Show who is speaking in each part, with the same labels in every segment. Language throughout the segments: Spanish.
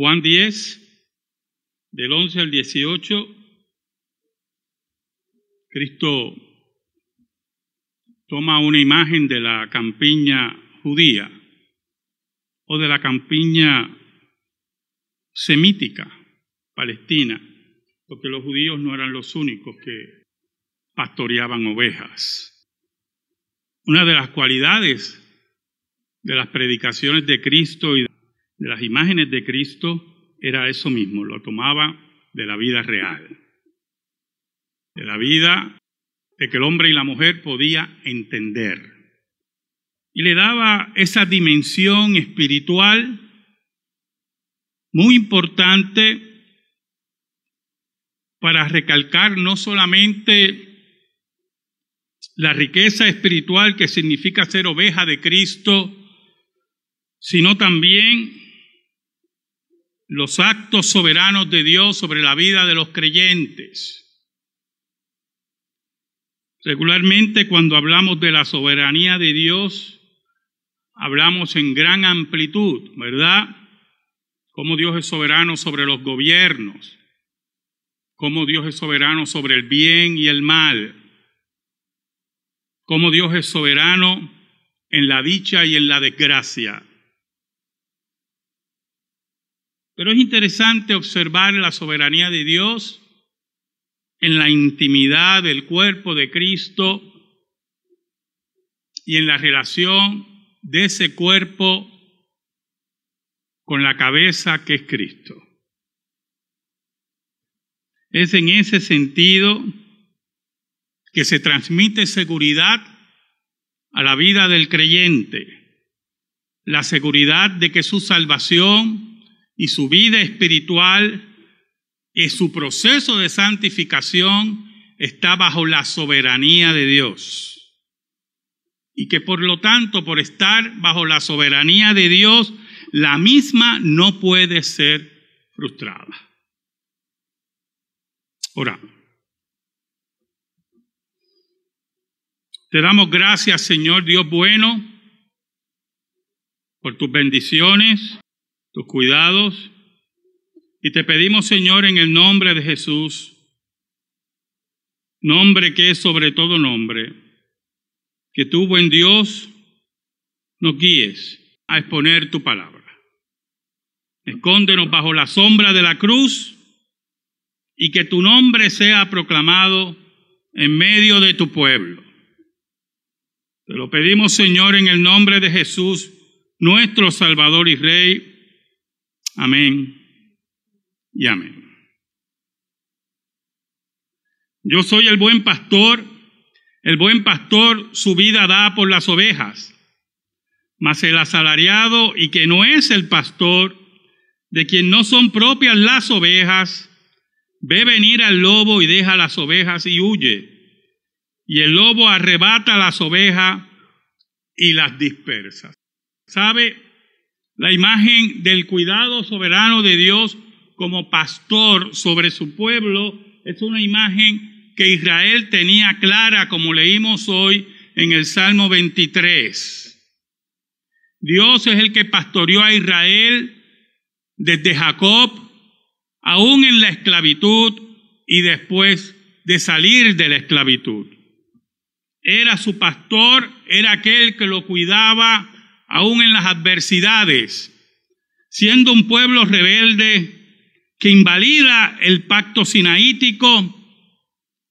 Speaker 1: Juan 10, del 11 al 18, Cristo toma una imagen de la campiña judía o de la campiña semítica palestina, porque los judíos no eran los únicos que pastoreaban ovejas. Una de las cualidades de las predicaciones de Cristo y de las imágenes de Cristo era eso mismo, lo tomaba de la vida real, de la vida de que el hombre y la mujer podía entender. Y le daba esa dimensión espiritual muy importante para recalcar no solamente la riqueza espiritual que significa ser oveja de Cristo, sino también los actos soberanos de Dios sobre la vida de los creyentes. Regularmente cuando hablamos de la soberanía de Dios, hablamos en gran amplitud, ¿verdad? Cómo Dios es soberano sobre los gobiernos, cómo Dios es soberano sobre el bien y el mal, cómo Dios es soberano en la dicha y en la desgracia. Pero es interesante observar la soberanía de Dios en la intimidad del cuerpo de Cristo y en la relación de ese cuerpo con la cabeza que es Cristo. Es en ese sentido que se transmite seguridad a la vida del creyente, la seguridad de que su salvación y su vida espiritual y su proceso de santificación está bajo la soberanía de Dios. Y que por lo tanto, por estar bajo la soberanía de Dios, la misma no puede ser frustrada. Oramos. Te damos gracias, Señor Dios bueno, por tus bendiciones, tus cuidados. Y te pedimos, Señor, en el nombre de Jesús, nombre que es sobre todo nombre, que tú, buen Dios, nos guíes a exponer tu palabra. Escóndenos bajo la sombra de la cruz y que tu nombre sea proclamado en medio de tu pueblo. Te lo pedimos, Señor, en el nombre de Jesús, nuestro Salvador y Rey. Amén y amén. Yo soy el buen pastor. El buen pastor su vida da por las ovejas. Mas el asalariado y que no es el pastor, de quien no son propias las ovejas, ve venir al lobo y deja las ovejas y huye y el lobo arrebata las ovejas y las dispersa. ¿Sabe? La imagen del cuidado soberano de Dios como pastor sobre su pueblo es una imagen que Israel tenía clara, como leímos hoy en el Salmo 23. Dios es el que pastoreó a Israel desde Jacob, aún en la esclavitud y después de salir de la esclavitud era su pastor, era aquel que lo cuidaba aún en las adversidades, siendo un pueblo rebelde que invalida el pacto sinaítico,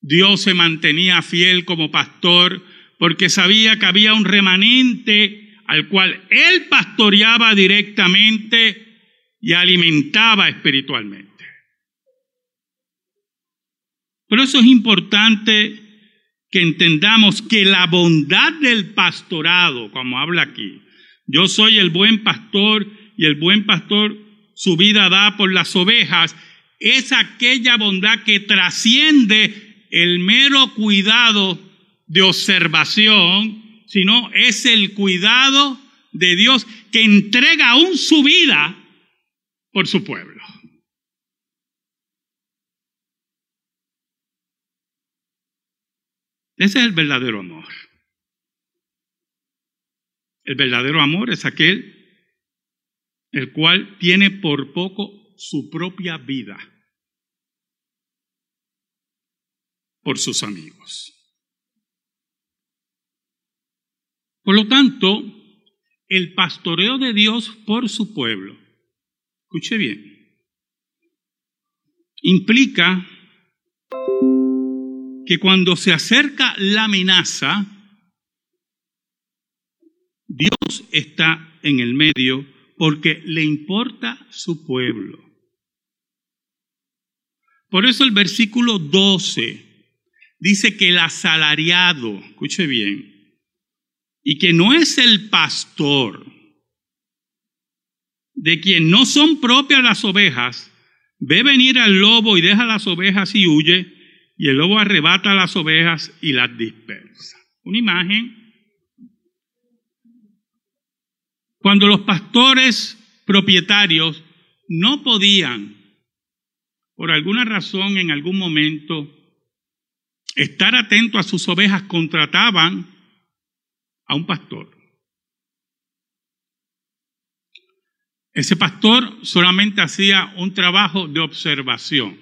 Speaker 1: Dios se mantenía fiel como pastor porque sabía que había un remanente al cual él pastoreaba directamente y alimentaba espiritualmente. Por eso es importante que entendamos que la bondad del pastorado, como habla aquí, yo soy el buen pastor y el buen pastor su vida da por las ovejas, es aquella bondad que trasciende el mero cuidado de observación, sino es el cuidado de Dios que entrega aún su vida por su pueblo. Ese es el verdadero amor. El verdadero amor es aquel el cual tiene por poco su propia vida por sus amigos. Por lo tanto, el pastoreo de Dios por su pueblo, escuche bien, implica que cuando se acerca la amenaza, Dios está en el medio porque le importa su pueblo. Por eso el versículo 12 dice que el asalariado, escuche bien, y que no es el pastor, de quien no son propias las ovejas, ve venir al lobo y deja las ovejas y huye, y el lobo arrebata las ovejas y las dispersa. Una imagen. Cuando los pastores propietarios no podían, por alguna razón en algún momento, estar atentos a sus ovejas, contrataban a un pastor. Ese pastor solamente hacía un trabajo de observación.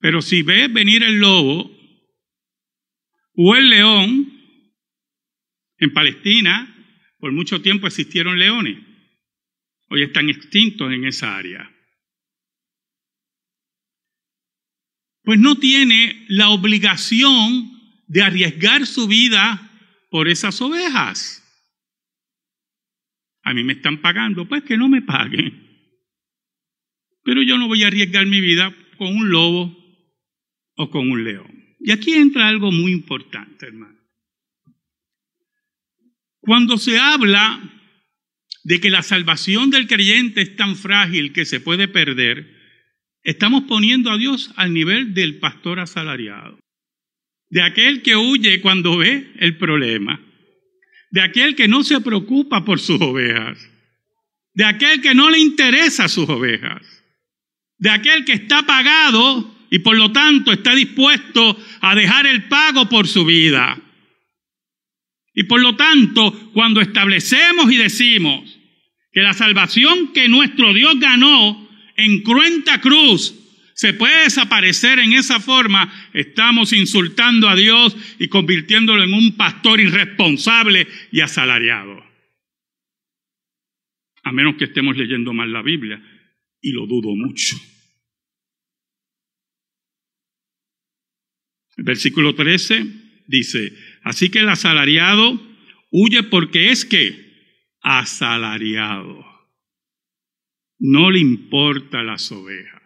Speaker 1: Pero si ves venir el lobo o el león, en Palestina por mucho tiempo existieron leones. Hoy están extintos en esa área. Pues no tiene la obligación de arriesgar su vida por esas ovejas. A mí me están pagando, pues que no me paguen. Pero yo no voy a arriesgar mi vida con un lobo o con un león. Y aquí entra algo muy importante, hermano. Cuando se habla de que la salvación del creyente es tan frágil que se puede perder, estamos poniendo a Dios al nivel del pastor asalariado, de aquel que huye cuando ve el problema, de aquel que no se preocupa por sus ovejas, de aquel que no le interesa sus ovejas, de aquel que está pagado y por lo tanto está dispuesto a dejar el pago por su vida. Y por lo tanto, cuando establecemos y decimos que la salvación que nuestro Dios ganó en cruenta cruz se puede desaparecer en esa forma, estamos insultando a Dios y convirtiéndolo en un pastor irresponsable y asalariado. A menos que estemos leyendo mal la Biblia, y lo dudo mucho. El versículo 13 dice, así que el asalariado huye porque es que asalariado. No le importa las ovejas.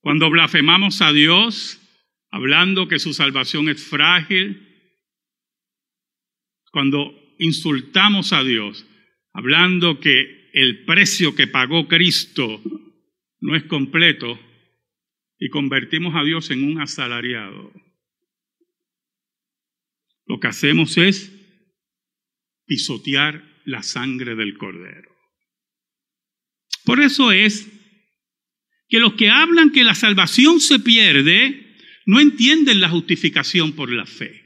Speaker 1: Cuando blasfemamos a Dios, hablando que su salvación es frágil, cuando insultamos a Dios, hablando que el precio que pagó Cristo no es completo, y convertimos a Dios en un asalariado, lo que hacemos es pisotear la sangre del cordero. Por eso es que los que hablan que la salvación se pierde no entienden la justificación por la fe.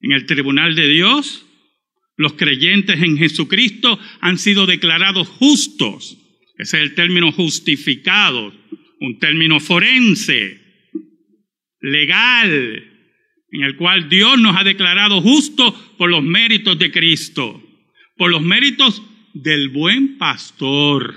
Speaker 1: En el tribunal de Dios, los creyentes en Jesucristo han sido declarados justos. Ese es el término justificados un término forense, legal, en el cual Dios nos ha declarado justos por los méritos de Cristo, por los méritos del buen pastor.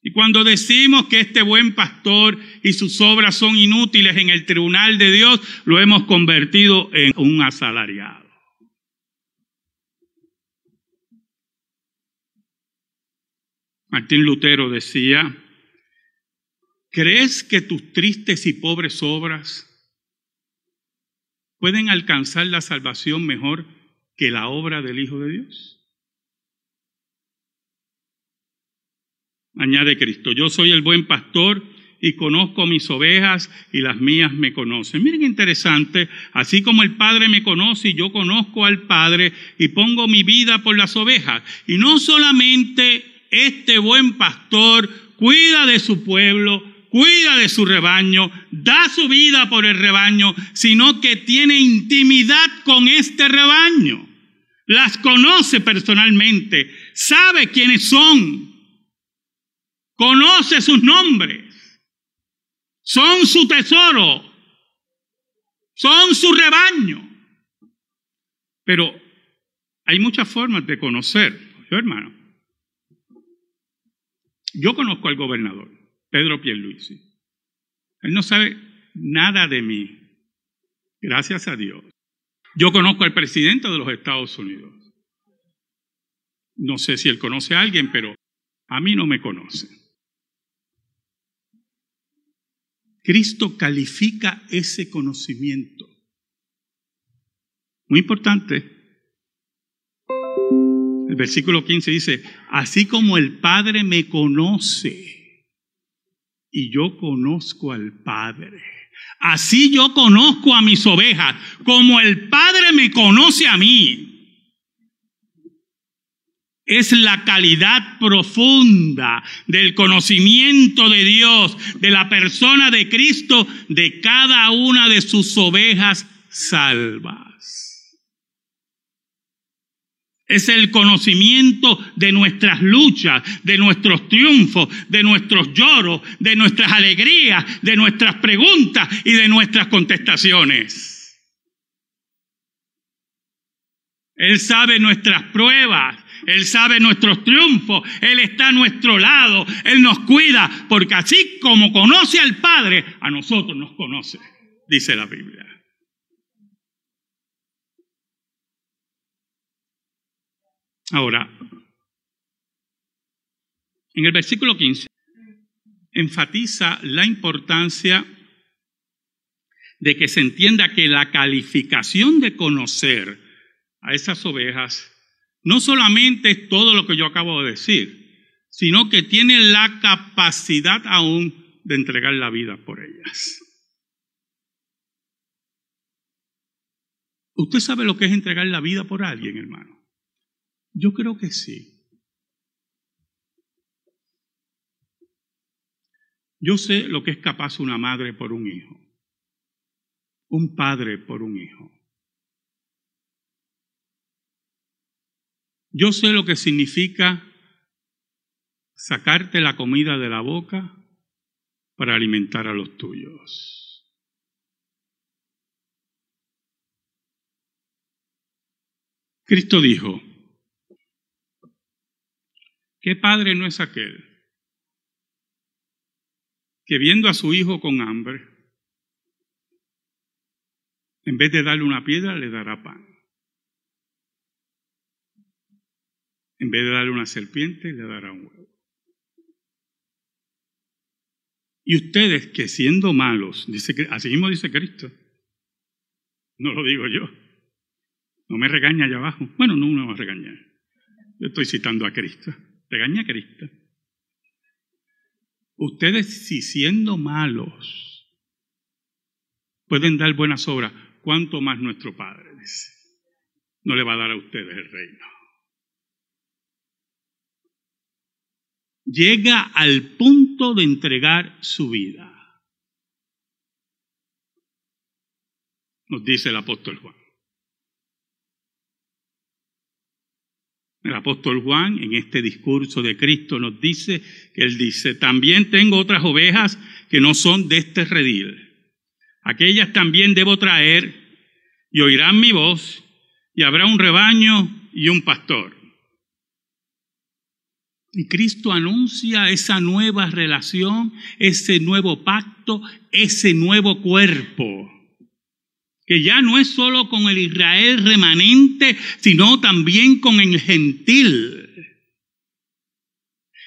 Speaker 1: Y cuando decimos que este buen pastor y sus obras son inútiles en el tribunal de Dios, lo hemos convertido en un asalariado. Martín Lutero decía, ¿crees que tus tristes y pobres obras pueden alcanzar la salvación mejor que la obra del Hijo de Dios? Añade Cristo, yo soy el buen pastor y conozco mis ovejas y las mías me conocen. Miren interesante, así como el Padre me conoce y yo conozco al Padre y pongo mi vida por las ovejas. Y no solamente este buen pastor cuida de su pueblo, cuida de su rebaño, da su vida por el rebaño, sino que tiene intimidad con este rebaño. las conoce personalmente, sabe quiénes son, conoce sus nombres, son su tesoro, son su rebaño. Pero hay muchas formas de conocer, hermano. Yo conozco al gobernador, Pedro Pierluisi. Él no sabe nada de mí, gracias a Dios. Yo conozco al presidente de los Estados Unidos. No sé si él conoce a alguien, pero a mí no me conoce. Cristo califica ese conocimiento. Muy importante. El versículo 15 dice, así como el Padre me conoce y yo conozco al Padre. Así yo conozco a mis ovejas, como el Padre me conoce a mí. Es la calidad profunda del conocimiento de Dios, de la persona de Cristo, de cada una de sus ovejas salvas es el conocimiento de nuestras luchas, de nuestros triunfos, de nuestros lloros, de nuestras alegrías, de nuestras preguntas y de nuestras contestaciones. Él sabe nuestras pruebas, Él sabe nuestros triunfos, Él está a nuestro lado, Él nos cuida, porque así como conoce al Padre, a nosotros nos conoce, dice la Biblia. Ahora, en el versículo 15 enfatiza la importancia de que se entienda que la calificación de conocer a esas ovejas no solamente es todo lo que yo acabo de decir, sino que tiene la capacidad aún de entregar la vida por ellas. ¿Usted sabe lo que es entregar la vida por alguien, hermano? Yo creo que sí. Yo sé lo que es capaz una madre por un hijo, un padre por un hijo. Yo sé lo que significa sacarte la comida de la boca para alimentar a los tuyos. Cristo dijo, ¿Qué padre no es aquel que viendo a su hijo con hambre, en vez de darle una piedra, le dará pan? En vez de darle una serpiente, le dará un huevo. Y ustedes que siendo malos, dice, así mismo dice Cristo, no lo digo yo, no me regaña allá abajo. Bueno, no me va a regañar. Yo estoy citando a Cristo. Regaña a Cristo. Ustedes, si siendo malos, pueden dar buenas obras, ¿cuánto más nuestro Padre dice? No le va a dar a ustedes el reino. Llega al punto de entregar su vida. Nos dice el apóstol Juan. El apóstol Juan en este discurso de Cristo nos dice que él dice, también tengo otras ovejas que no son de este redil. Aquellas también debo traer y oirán mi voz y habrá un rebaño y un pastor. Y Cristo anuncia esa nueva relación, ese nuevo pacto, ese nuevo cuerpo que ya no es solo con el Israel remanente, sino también con el gentil.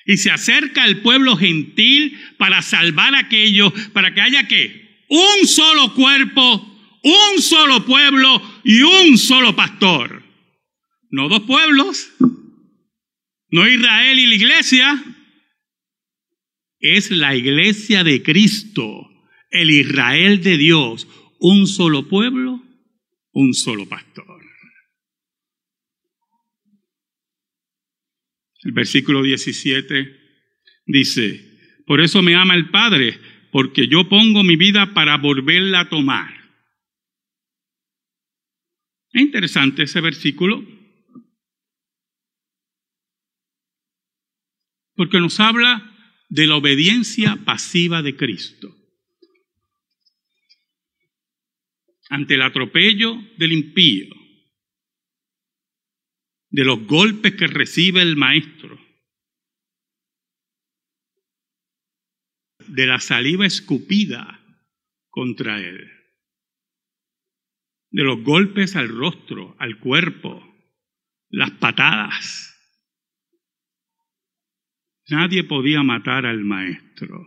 Speaker 1: Y se acerca al pueblo gentil para salvar a aquellos, para que haya que un solo cuerpo, un solo pueblo y un solo pastor. No dos pueblos, no Israel y la iglesia, es la iglesia de Cristo, el Israel de Dios, un solo pueblo, un solo pastor. El versículo 17 dice, por eso me ama el Padre, porque yo pongo mi vida para volverla a tomar. Es interesante ese versículo, porque nos habla de la obediencia pasiva de Cristo. Ante el atropello del impío, de los golpes que recibe el maestro, de la saliva escupida contra él, de los golpes al rostro, al cuerpo, las patadas. Nadie podía matar al maestro,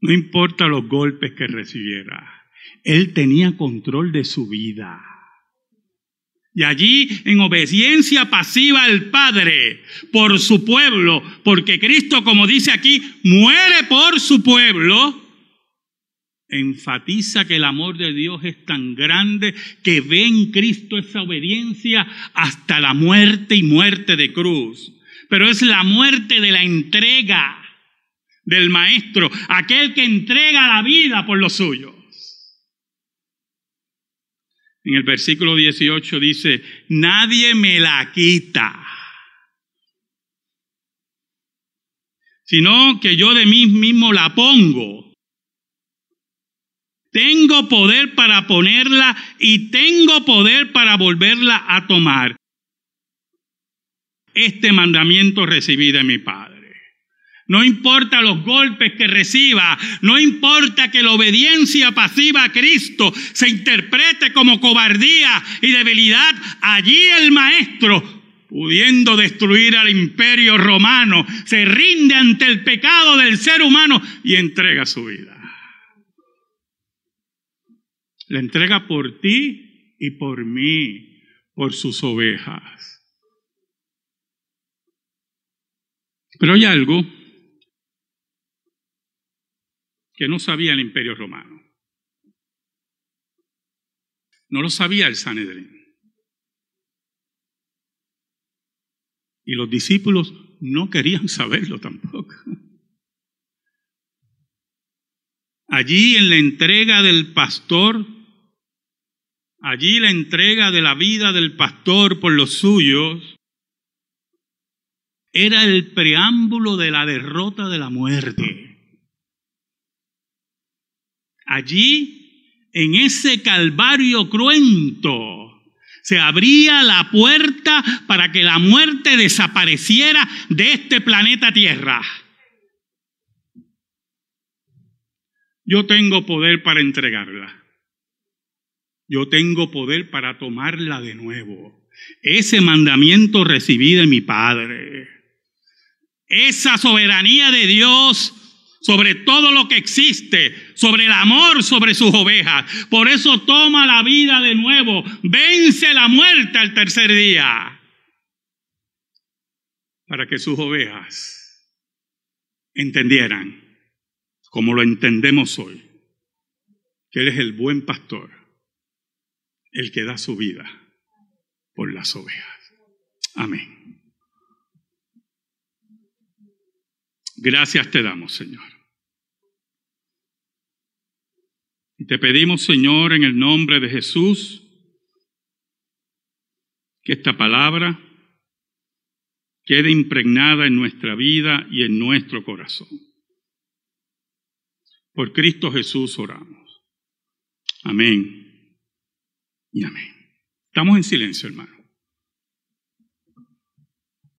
Speaker 1: no importa los golpes que recibiera, él tenía control de su vida. Y allí, en obediencia pasiva al Padre, por su pueblo, porque Cristo, como dice aquí, muere por su pueblo, enfatiza que el amor de Dios es tan grande que ve en Cristo esa obediencia hasta la muerte y muerte de cruz. Pero es la muerte de la entrega del Maestro, aquel que entrega la vida por los suyos. En el versículo 18 dice, nadie me la quita, sino que yo de mí mismo la pongo. Tengo poder para ponerla y tengo poder para volverla a tomar. Este mandamiento recibí de mi Padre. No importa los golpes que reciba, no importa que la obediencia pasiva a Cristo se interprete como cobardía y debilidad, allí el maestro, pudiendo destruir al imperio romano, se rinde ante el pecado del ser humano y entrega su vida. La entrega por ti y por mí, por sus ovejas. Pero hay algo que no sabía el imperio romano. No lo sabía el Sanedrín. Y los discípulos no querían saberlo tampoco. Allí en la entrega del pastor, allí la entrega de la vida del pastor por los suyos, era el preámbulo de la derrota de la muerte. Allí, en ese calvario cruento, se abría la puerta para que la muerte desapareciera de este planeta Tierra. Yo tengo poder para entregarla. Yo tengo poder para tomarla de nuevo. Ese mandamiento recibí de mi Padre. Esa soberanía de Dios sobre todo lo que existe, sobre el amor sobre sus ovejas. Por eso toma la vida de nuevo, vence la muerte al tercer día, para que sus ovejas entendieran, como lo entendemos hoy, que Él es el buen pastor, el que da su vida por las ovejas. Amén. Gracias te damos, Señor. Y te pedimos, Señor, en el nombre de Jesús, que esta palabra quede impregnada en nuestra vida y en nuestro corazón. Por Cristo Jesús oramos. Amén y amén. Estamos en silencio, hermano.